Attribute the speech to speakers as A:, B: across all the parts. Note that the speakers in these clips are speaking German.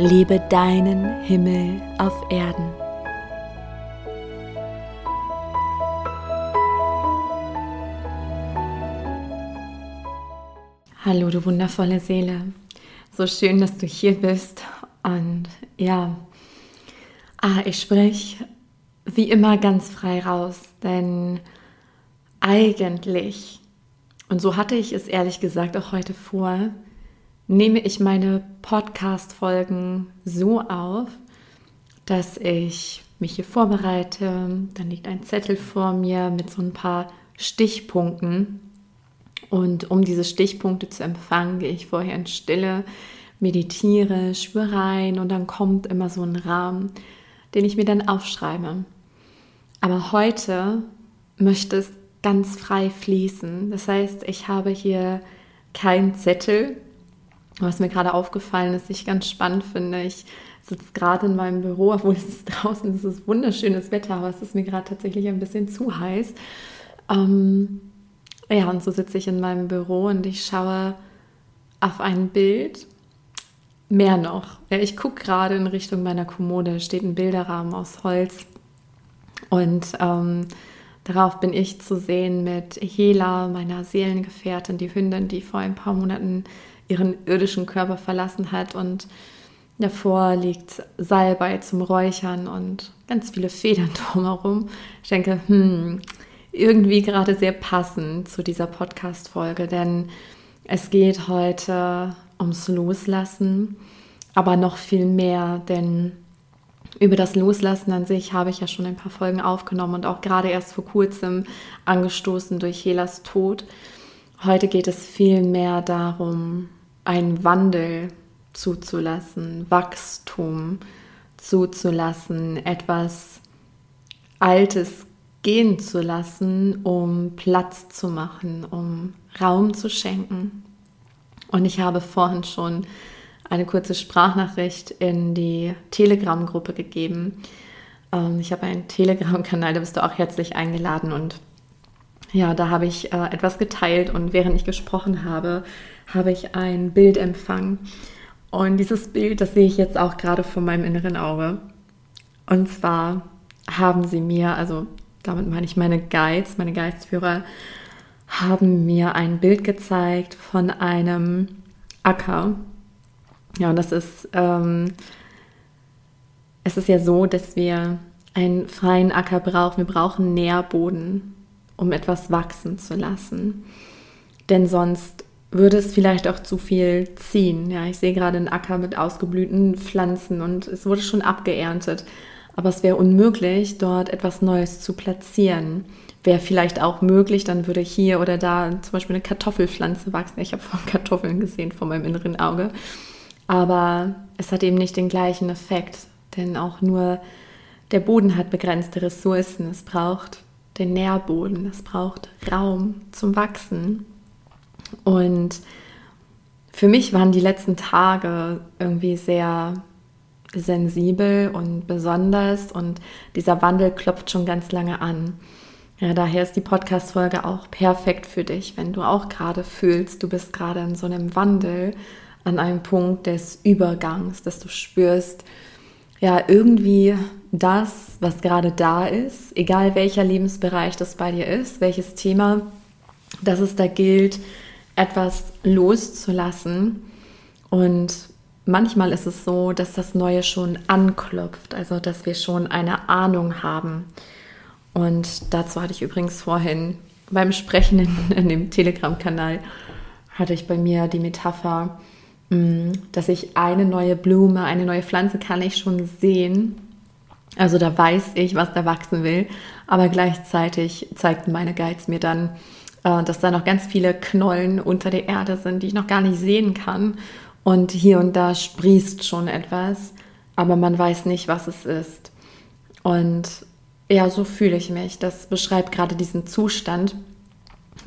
A: Lebe deinen Himmel auf Erden. Hallo, du wundervolle Seele. So schön, dass du hier bist. Und ja, ah, ich spreche wie immer ganz frei raus, denn eigentlich, und so hatte ich es ehrlich gesagt auch heute vor, nehme ich meine Podcast-Folgen so auf, dass ich mich hier vorbereite. Dann liegt ein Zettel vor mir mit so ein paar Stichpunkten. Und um diese Stichpunkte zu empfangen, gehe ich vorher in Stille, meditiere, spüre rein und dann kommt immer so ein Rahmen, den ich mir dann aufschreibe. Aber heute möchte es ganz frei fließen. Das heißt, ich habe hier keinen Zettel, was mir gerade aufgefallen ist, ich ganz spannend finde, ich sitze gerade in meinem Büro, obwohl es ist draußen, es ist wunderschönes Wetter, aber es ist mir gerade tatsächlich ein bisschen zu heiß. Ähm, ja, und so sitze ich in meinem Büro und ich schaue auf ein Bild. Mehr noch. Ja, ich gucke gerade in Richtung meiner Kommode, steht ein Bilderrahmen aus Holz. Und ähm, darauf bin ich zu sehen mit Hela, meiner Seelengefährtin, die Hündin, die vor ein paar Monaten ihren irdischen Körper verlassen hat und davor liegt Salbei zum Räuchern und ganz viele Federn drumherum. Ich denke, hm, irgendwie gerade sehr passend zu dieser Podcast-Folge, denn es geht heute ums Loslassen, aber noch viel mehr, denn über das Loslassen an sich habe ich ja schon ein paar Folgen aufgenommen und auch gerade erst vor kurzem angestoßen durch Helas Tod. Heute geht es viel mehr darum, einen Wandel zuzulassen, Wachstum zuzulassen, etwas Altes gehen zu lassen, um Platz zu machen, um Raum zu schenken. Und ich habe vorhin schon eine kurze Sprachnachricht in die Telegram-Gruppe gegeben. Ähm, ich habe einen Telegram-Kanal, da bist du auch herzlich eingeladen und ja, da habe ich äh, etwas geteilt und während ich gesprochen habe, habe ich ein Bild empfangen. Und dieses Bild, das sehe ich jetzt auch gerade vor meinem inneren Auge. Und zwar haben sie mir, also damit meine ich meine Guides, meine Guidesführer, haben mir ein Bild gezeigt von einem Acker. Ja, und das ist, ähm, es ist ja so, dass wir einen freien Acker brauchen. Wir brauchen Nährboden, um etwas wachsen zu lassen. Denn sonst würde es vielleicht auch zu viel ziehen. Ja, ich sehe gerade einen Acker mit ausgeblühten Pflanzen und es wurde schon abgeerntet. Aber es wäre unmöglich, dort etwas Neues zu platzieren. Wäre vielleicht auch möglich, dann würde hier oder da zum Beispiel eine Kartoffelpflanze wachsen. Ich habe vorhin Kartoffeln gesehen vor meinem inneren Auge. Aber es hat eben nicht den gleichen Effekt, denn auch nur der Boden hat begrenzte Ressourcen. Es braucht den Nährboden, es braucht Raum zum Wachsen. Und für mich waren die letzten Tage irgendwie sehr sensibel und besonders und dieser Wandel klopft schon ganz lange an. Ja, daher ist die Podcast-Folge auch perfekt für dich, wenn du auch gerade fühlst, du bist gerade in so einem Wandel, an einem Punkt des Übergangs, dass du spürst, ja, irgendwie das, was gerade da ist, egal welcher Lebensbereich das bei dir ist, welches Thema, dass es da gilt, etwas loszulassen. Und manchmal ist es so, dass das Neue schon anklopft, also dass wir schon eine Ahnung haben. Und dazu hatte ich übrigens vorhin beim Sprechen in, in dem Telegram-Kanal, hatte ich bei mir die Metapher, mm, dass ich eine neue Blume, eine neue Pflanze kann ich schon sehen. Also da weiß ich, was da wachsen will, aber gleichzeitig zeigten meine Guides mir dann, äh, dass da noch ganz viele Knollen unter der Erde sind, die ich noch gar nicht sehen kann. Und hier und da sprießt schon etwas, aber man weiß nicht, was es ist. Und ja, so fühle ich mich. Das beschreibt gerade diesen Zustand.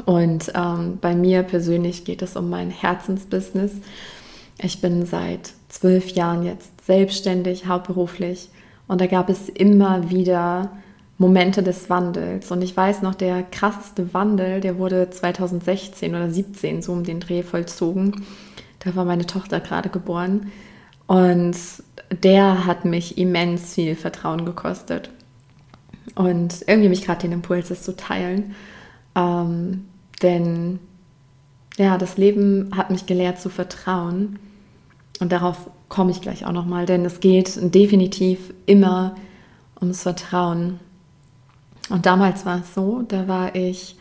A: Und ähm, bei mir persönlich geht es um mein Herzensbusiness. Ich bin seit zwölf Jahren jetzt selbstständig, hauptberuflich. Und da gab es immer wieder Momente des Wandels. Und ich weiß noch, der krasseste Wandel, der wurde 2016 oder 2017 so um den Dreh vollzogen. Da war meine Tochter gerade geboren. Und der hat mich immens viel Vertrauen gekostet. Und irgendwie mich gerade den Impuls, das zu teilen. Ähm, denn ja, das Leben hat mich gelehrt zu vertrauen. Und darauf komme ich gleich auch nochmal, denn es geht definitiv immer ums Vertrauen. Und damals war es so, da war ich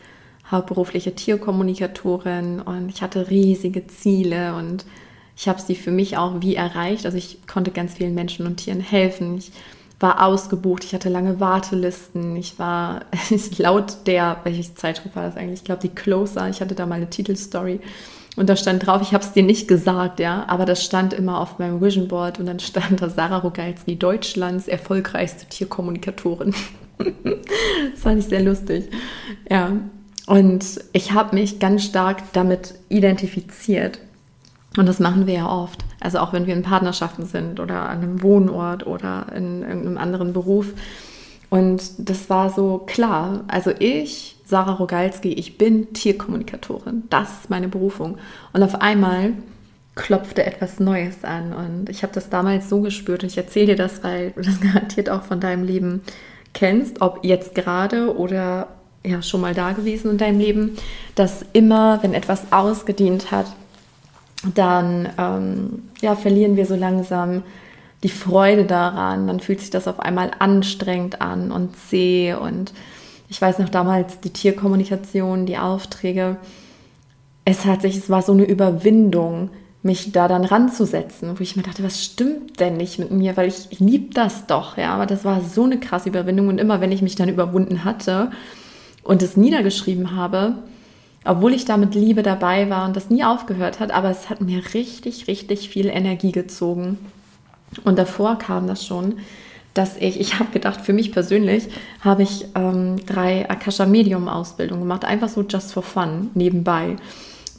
A: hauptberufliche Tierkommunikatorin und ich hatte riesige Ziele und ich habe sie für mich auch wie erreicht. Also ich konnte ganz vielen Menschen und Tieren helfen. Ich war ausgebucht, ich hatte lange Wartelisten, ich war laut der, welche Zeitschrift war das eigentlich? Ich glaube, die Closer, ich hatte da mal eine Titelstory und da stand drauf, ich habe es dir nicht gesagt, ja, aber das stand immer auf meinem Vision Board und dann stand da Sarah Rogalski, Deutschlands erfolgreichste Tierkommunikatorin. das fand ich sehr lustig. Ja, und ich habe mich ganz stark damit identifiziert. Und das machen wir ja oft. Also auch wenn wir in Partnerschaften sind oder an einem Wohnort oder in irgendeinem anderen Beruf. Und das war so klar. Also ich, Sarah Rogalski, ich bin Tierkommunikatorin. Das ist meine Berufung. Und auf einmal klopfte etwas Neues an. Und ich habe das damals so gespürt. Und ich erzähle dir das, weil du das garantiert auch von deinem Leben kennst, ob jetzt gerade oder ja schon mal da gewesen in deinem Leben, dass immer, wenn etwas ausgedient hat, dann ähm, ja, verlieren wir so langsam die Freude daran. Dann fühlt sich das auf einmal anstrengend an und zäh. Und ich weiß noch damals die Tierkommunikation, die Aufträge. Es hat sich, es war so eine Überwindung, mich da dann ranzusetzen, wo ich mir dachte, was stimmt denn nicht mit mir, weil ich, ich liebe das doch, ja, aber das war so eine krasse Überwindung. Und immer wenn ich mich dann überwunden hatte und es niedergeschrieben habe, obwohl ich da mit Liebe dabei war und das nie aufgehört hat, aber es hat mir richtig, richtig viel Energie gezogen. Und davor kam das schon, dass ich, ich habe gedacht, für mich persönlich habe ich ähm, drei Akasha Medium Ausbildungen gemacht, einfach so just for fun nebenbei,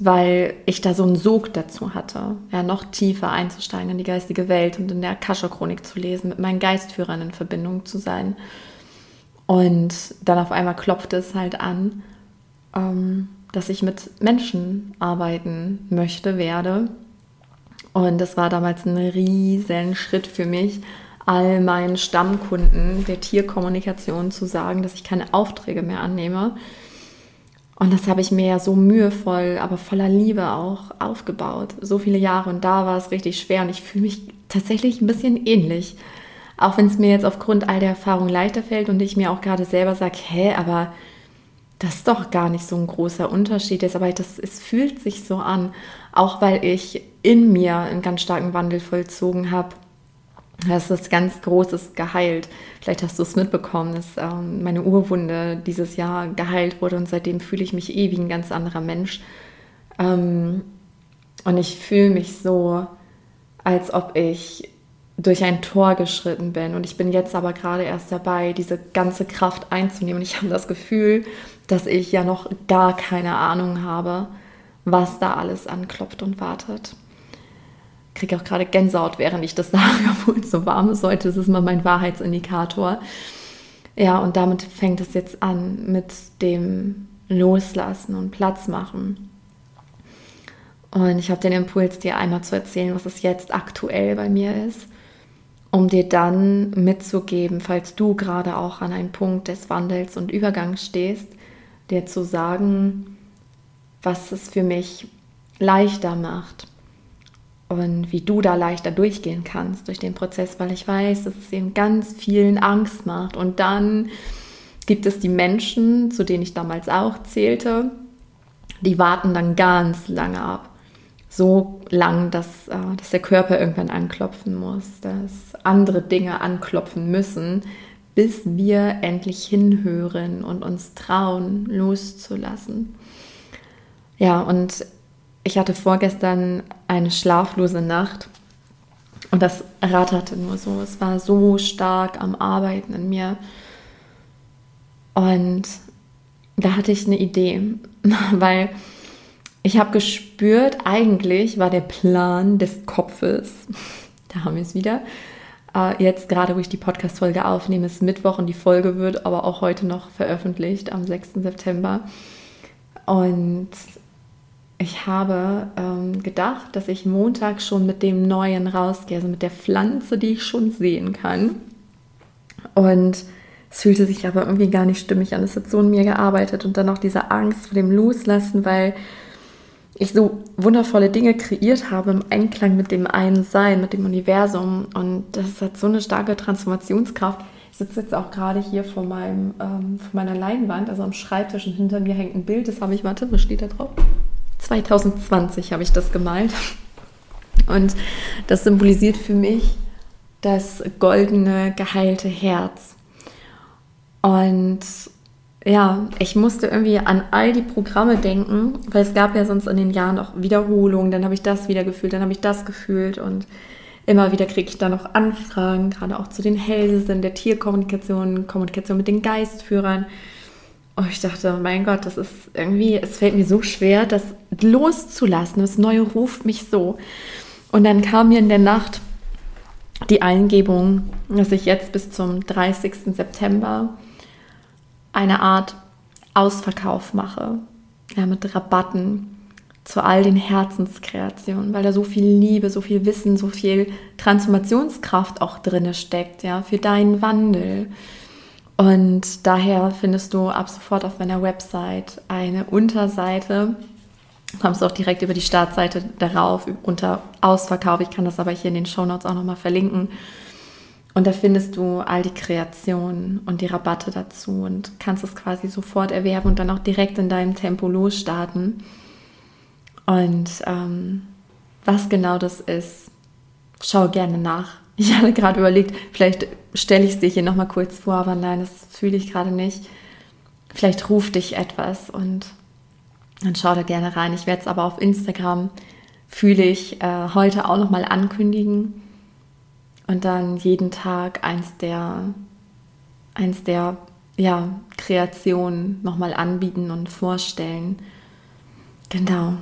A: weil ich da so einen Sog dazu hatte, ja, noch tiefer einzusteigen in die geistige Welt und in der Akasha Chronik zu lesen, mit meinen Geistführern in Verbindung zu sein. Und dann auf einmal klopfte es halt an. Ähm, dass ich mit Menschen arbeiten möchte, werde. Und das war damals ein riesen Schritt für mich, all meinen Stammkunden der Tierkommunikation zu sagen, dass ich keine Aufträge mehr annehme. Und das habe ich mir ja so mühevoll, aber voller Liebe auch aufgebaut. So viele Jahre und da war es richtig schwer und ich fühle mich tatsächlich ein bisschen ähnlich. Auch wenn es mir jetzt aufgrund all der Erfahrung leichter fällt und ich mir auch gerade selber sage, hä, aber das doch gar nicht so ein großer Unterschied ist, aber das, es fühlt sich so an, auch weil ich in mir einen ganz starken Wandel vollzogen habe. Das ist ganz Großes geheilt. Vielleicht hast du es mitbekommen, dass ähm, meine Urwunde dieses Jahr geheilt wurde und seitdem fühle ich mich eh wie ein ganz anderer Mensch. Ähm, und ich fühle mich so, als ob ich durch ein Tor geschritten bin. Und ich bin jetzt aber gerade erst dabei, diese ganze Kraft einzunehmen. Ich habe das Gefühl, dass ich ja noch gar keine Ahnung habe, was da alles anklopft und wartet. Kriege auch gerade Gänsehaut, während ich das sage, obwohl es so warm ist heute. Das ist mal mein Wahrheitsindikator. Ja, und damit fängt es jetzt an mit dem Loslassen und Platz machen. Und ich habe den Impuls, dir einmal zu erzählen, was es jetzt aktuell bei mir ist, um dir dann mitzugeben, falls du gerade auch an einem Punkt des Wandels und Übergangs stehst, dir zu sagen, was es für mich leichter macht und wie du da leichter durchgehen kannst durch den Prozess, weil ich weiß, dass es eben ganz vielen Angst macht. Und dann gibt es die Menschen, zu denen ich damals auch zählte, die warten dann ganz lange ab. So lang, dass, äh, dass der Körper irgendwann anklopfen muss, dass andere Dinge anklopfen müssen, bis wir endlich hinhören und uns trauen, loszulassen. Ja, und ich hatte vorgestern eine schlaflose Nacht Und das ratterte nur so. Es war so stark am Arbeiten in mir. Und da hatte ich eine Idee, weil ich habe gespürt, eigentlich war der Plan des Kopfes, da haben wir es wieder, äh, jetzt gerade, wo ich die Podcast-Folge aufnehme, ist Mittwoch und die Folge wird aber auch heute noch veröffentlicht, am 6. September. Und ich habe ähm, gedacht, dass ich Montag schon mit dem Neuen rausgehe, also mit der Pflanze, die ich schon sehen kann. Und es fühlte sich aber irgendwie gar nicht stimmig an. Es hat so in mir gearbeitet und dann auch diese Angst vor dem Loslassen, weil ich so wundervolle Dinge kreiert habe im Einklang mit dem einen Sein, mit dem Universum. Und das hat so eine starke Transformationskraft. Ich sitze jetzt auch gerade hier vor, meinem, ähm, vor meiner Leinwand, also am Schreibtisch und hinter mir hängt ein Bild. Das habe ich, warte, was steht da drauf? 2020 habe ich das gemalt. Und das symbolisiert für mich das goldene, geheilte Herz. Und ja, ich musste irgendwie an all die Programme denken, weil es gab ja sonst in den Jahren auch Wiederholungen, dann habe ich das wieder gefühlt, dann habe ich das gefühlt und immer wieder kriege ich da noch Anfragen, gerade auch zu den Hellsinn, der Tierkommunikation, Kommunikation mit den Geistführern. Und ich dachte, mein Gott, das ist irgendwie, es fällt mir so schwer, das loszulassen. Das Neue ruft mich so. Und dann kam mir in der Nacht die Eingebung, dass ich jetzt bis zum 30. September eine Art Ausverkauf mache, ja, mit Rabatten zu all den Herzenskreationen, weil da so viel Liebe, so viel Wissen, so viel Transformationskraft auch drin steckt, ja, für deinen Wandel. Und daher findest du ab sofort auf meiner Website eine Unterseite, kommst auch direkt über die Startseite darauf, unter Ausverkauf. Ich kann das aber hier in den Show Notes auch nochmal verlinken. Und da findest du all die Kreationen und die Rabatte dazu und kannst es quasi sofort erwerben und dann auch direkt in deinem Tempo losstarten. Und ähm, was genau das ist, schau gerne nach. Ich hatte gerade überlegt, vielleicht stelle ich es dir hier nochmal kurz vor, aber nein, das fühle ich gerade nicht. Vielleicht ruft dich etwas und dann schau da gerne rein. Ich werde es aber auf Instagram, fühle ich, äh, heute auch nochmal ankündigen und dann jeden Tag eins der, eins der ja, Kreationen nochmal anbieten und vorstellen. Genau.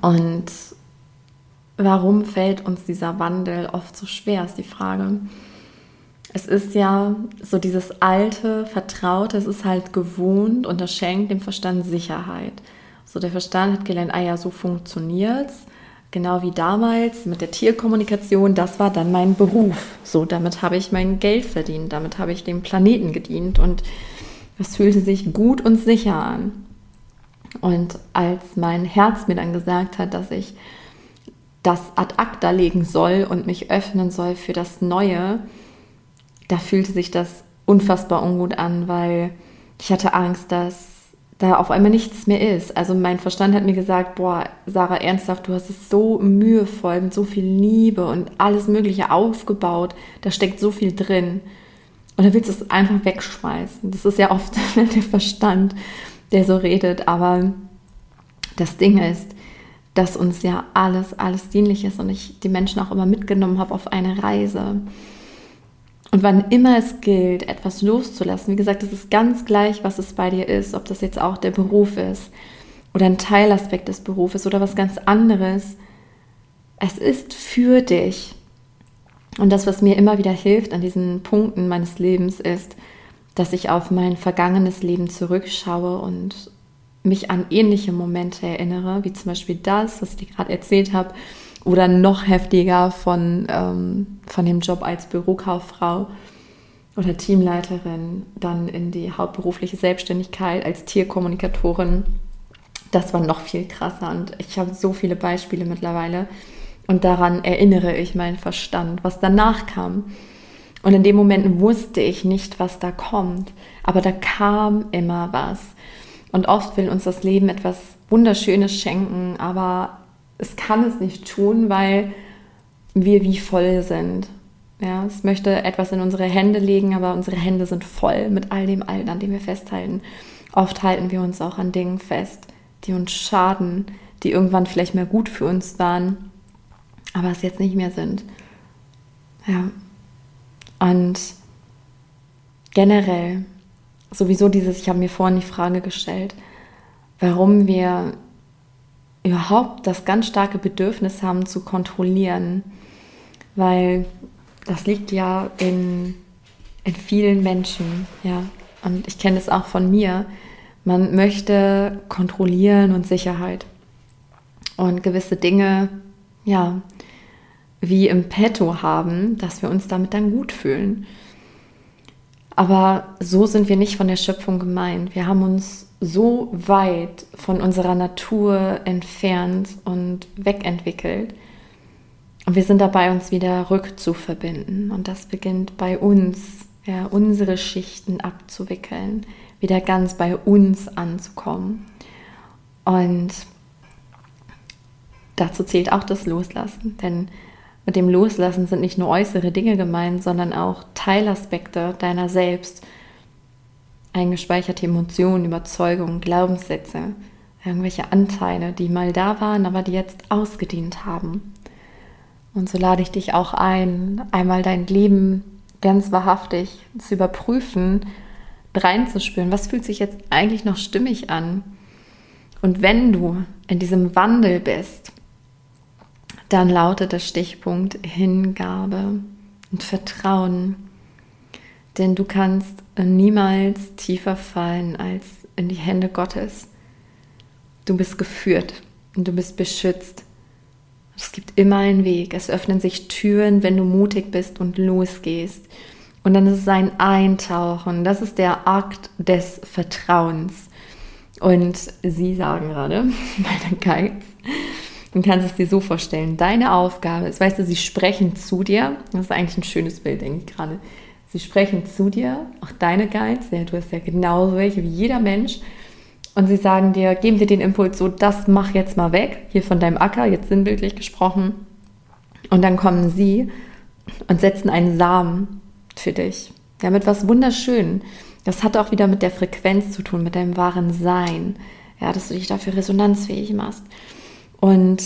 A: Und warum fällt uns dieser Wandel oft so schwer, ist die Frage. Es ist ja so dieses alte, vertraute, es ist halt gewohnt und das schenkt dem Verstand Sicherheit. So der Verstand hat gelernt, ah ja, so funktioniert's. Genau wie damals mit der Tierkommunikation, das war dann mein Beruf. So, damit habe ich mein Geld verdient, damit habe ich dem Planeten gedient und das fühlte sich gut und sicher an. Und als mein Herz mir dann gesagt hat, dass ich das ad acta legen soll und mich öffnen soll für das Neue, da fühlte sich das unfassbar ungut an, weil ich hatte Angst, dass da auf einmal nichts mehr ist. Also mein Verstand hat mir gesagt, boah, Sarah, ernsthaft, du hast es so mühevoll mit so viel Liebe und alles Mögliche aufgebaut. Da steckt so viel drin. Und dann willst du es einfach wegschmeißen. Das ist ja oft der Verstand, der so redet. Aber das Ding ist, dass uns ja alles, alles dienlich ist und ich die Menschen auch immer mitgenommen habe auf eine Reise. Und wann immer es gilt, etwas loszulassen, wie gesagt, es ist ganz gleich, was es bei dir ist, ob das jetzt auch der Beruf ist oder ein Teilaspekt des Berufes oder was ganz anderes. Es ist für dich. Und das, was mir immer wieder hilft an diesen Punkten meines Lebens, ist, dass ich auf mein vergangenes Leben zurückschaue und mich an ähnliche Momente erinnere, wie zum Beispiel das, was ich gerade erzählt habe, oder noch heftiger von, ähm, von dem Job als Bürokauffrau oder Teamleiterin, dann in die hauptberufliche Selbstständigkeit als Tierkommunikatorin. Das war noch viel krasser und ich habe so viele Beispiele mittlerweile und daran erinnere ich meinen Verstand, was danach kam. Und in dem Moment wusste ich nicht, was da kommt, aber da kam immer was. Und oft will uns das Leben etwas Wunderschönes schenken, aber es kann es nicht tun, weil wir wie voll sind. Ja, es möchte etwas in unsere Hände legen, aber unsere Hände sind voll mit all dem Alten, an dem wir festhalten. Oft halten wir uns auch an Dingen fest, die uns schaden, die irgendwann vielleicht mehr gut für uns waren, aber es jetzt nicht mehr sind. Ja. Und generell sowieso dieses, ich habe mir vorhin die Frage gestellt, warum wir überhaupt das ganz starke Bedürfnis haben zu kontrollieren, weil das liegt ja in, in vielen Menschen, ja. Und ich kenne es auch von mir. Man möchte kontrollieren und Sicherheit und gewisse Dinge, ja, wie im Petto haben, dass wir uns damit dann gut fühlen. Aber so sind wir nicht von der Schöpfung gemeint. Wir haben uns so weit von unserer Natur entfernt und wegentwickelt. Und wir sind dabei, uns wieder rückzuverbinden. Und das beginnt bei uns, ja, unsere Schichten abzuwickeln, wieder ganz bei uns anzukommen. Und dazu zählt auch das Loslassen. Denn mit dem Loslassen sind nicht nur äußere Dinge gemeint, sondern auch Teilaspekte deiner selbst, eingespeicherte Emotionen, Überzeugungen, Glaubenssätze, irgendwelche Anteile, die mal da waren, aber die jetzt ausgedient haben. Und so lade ich dich auch ein, einmal dein Leben ganz wahrhaftig zu überprüfen, reinzuspüren, was fühlt sich jetzt eigentlich noch stimmig an. Und wenn du in diesem Wandel bist, dann lautet der Stichpunkt Hingabe und Vertrauen. Denn du kannst niemals tiefer fallen als in die Hände Gottes. Du bist geführt und du bist beschützt. Es gibt immer einen Weg. Es öffnen sich Türen, wenn du mutig bist und losgehst. Und dann ist es ein Eintauchen. Das ist der Akt des Vertrauens. Und sie sagen gerade, meine Geiz, Du kannst es dir so vorstellen. Deine Aufgabe ist, weißt du, sie sprechen zu dir. Das ist eigentlich ein schönes Bild, denke ich gerade. Sie sprechen zu dir, auch deine Guides, ja, du hast ja genauso welche wie jeder Mensch. Und sie sagen dir, geben dir den Impuls, so, das mach jetzt mal weg, hier von deinem Acker, jetzt sinnbildlich gesprochen. Und dann kommen sie und setzen einen Samen für dich. Ja, mit was wunderschön. Das hat auch wieder mit der Frequenz zu tun, mit deinem wahren Sein. Ja, dass du dich dafür resonanzfähig machst. Und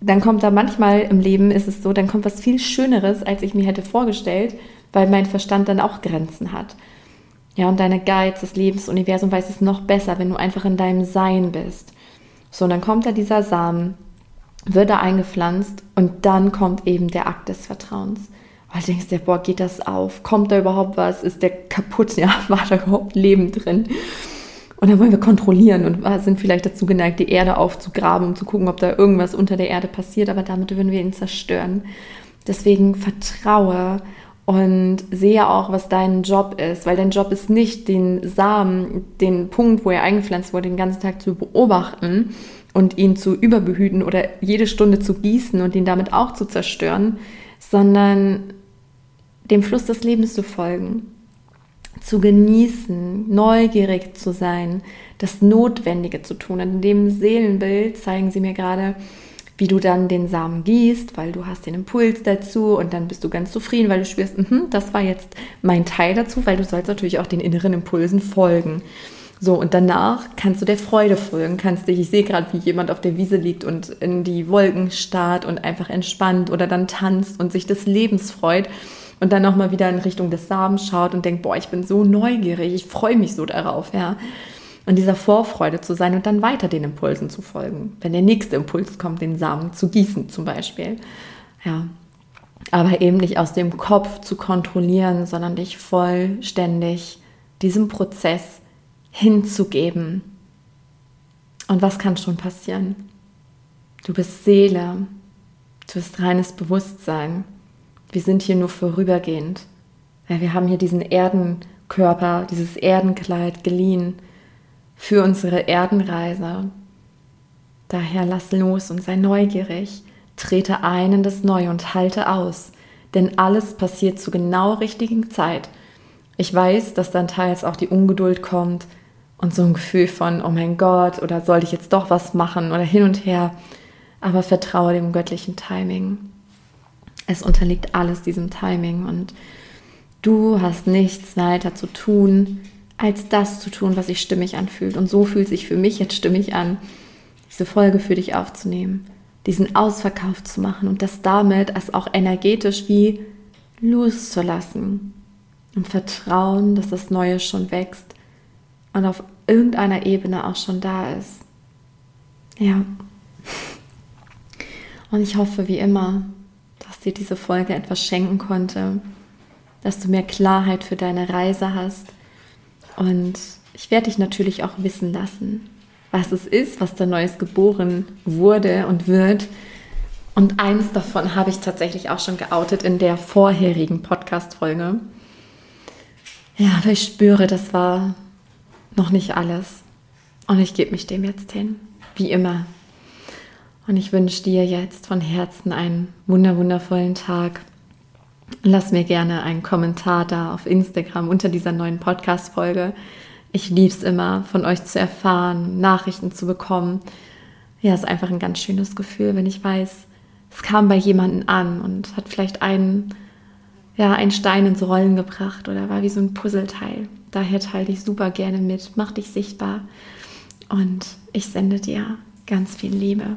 A: dann kommt da manchmal im Leben ist es so, dann kommt was viel Schöneres, als ich mir hätte vorgestellt, weil mein Verstand dann auch Grenzen hat. Ja, und deine Guides, das Lebensuniversum weiß es noch besser, wenn du einfach in deinem Sein bist. So, und dann kommt da dieser Samen, wird da eingepflanzt und dann kommt eben der Akt des Vertrauens. Weil du denkst dir, boah, geht das auf? Kommt da überhaupt was? Ist der kaputt? Ja, war da überhaupt Leben drin? Und dann wollen wir kontrollieren und sind vielleicht dazu geneigt, die Erde aufzugraben, um zu gucken, ob da irgendwas unter der Erde passiert, aber damit würden wir ihn zerstören. Deswegen vertraue und sehe auch, was dein Job ist, weil dein Job ist nicht, den Samen, den Punkt, wo er eingepflanzt wurde, den ganzen Tag zu beobachten und ihn zu überbehüten oder jede Stunde zu gießen und ihn damit auch zu zerstören, sondern dem Fluss des Lebens zu folgen zu genießen, neugierig zu sein, das Notwendige zu tun. Und in dem Seelenbild zeigen sie mir gerade, wie du dann den Samen gießt, weil du hast den Impuls dazu und dann bist du ganz zufrieden, weil du spürst, mh, das war jetzt mein Teil dazu, weil du sollst natürlich auch den inneren Impulsen folgen. So, und danach kannst du der Freude folgen, kannst dich, ich sehe gerade, wie jemand auf der Wiese liegt und in die Wolken starrt und einfach entspannt oder dann tanzt und sich des Lebens freut und dann nochmal wieder in Richtung des Samens schaut und denkt, boah, ich bin so neugierig, ich freue mich so darauf, ja. Und dieser Vorfreude zu sein und dann weiter den Impulsen zu folgen. Wenn der nächste Impuls kommt, den Samen zu gießen zum Beispiel. Ja. Aber eben nicht aus dem Kopf zu kontrollieren, sondern dich vollständig diesem Prozess hinzugeben. Und was kann schon passieren? Du bist Seele, du bist reines Bewusstsein wir sind hier nur vorübergehend. Wir haben hier diesen Erdenkörper, dieses Erdenkleid geliehen für unsere Erdenreise. Daher lass los und sei neugierig, trete ein in das Neue und halte aus, denn alles passiert zu genau richtigen Zeit. Ich weiß, dass dann teils auch die Ungeduld kommt und so ein Gefühl von, oh mein Gott, oder soll ich jetzt doch was machen oder hin und her, aber vertraue dem göttlichen Timing es unterliegt alles diesem Timing und du hast nichts weiter zu tun, als das zu tun, was sich stimmig anfühlt. Und so fühlt sich für mich jetzt stimmig an, diese Folge für dich aufzunehmen, diesen Ausverkauf zu machen und das damit als auch energetisch wie loszulassen. Im Vertrauen, dass das Neue schon wächst und auf irgendeiner Ebene auch schon da ist. Ja. Und ich hoffe wie immer, dass dir diese Folge etwas schenken konnte, dass du mehr Klarheit für deine Reise hast. Und ich werde dich natürlich auch wissen lassen, was es ist, was da Neues geboren wurde und wird. Und eins davon habe ich tatsächlich auch schon geoutet in der vorherigen Podcast-Folge. Ja, aber ich spüre, das war noch nicht alles. Und ich gebe mich dem jetzt hin, wie immer. Und ich wünsche dir jetzt von Herzen einen wunderwundervollen Tag. Lass mir gerne einen Kommentar da auf Instagram unter dieser neuen Podcast-Folge. Ich liebe es immer, von euch zu erfahren, Nachrichten zu bekommen. Ja, es ist einfach ein ganz schönes Gefühl, wenn ich weiß, es kam bei jemandem an und hat vielleicht einen, ja, einen Stein ins Rollen gebracht oder war wie so ein Puzzleteil. Daher teile ich super gerne mit, mach dich sichtbar und ich sende dir ganz viel Liebe.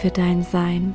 A: für dein Sein.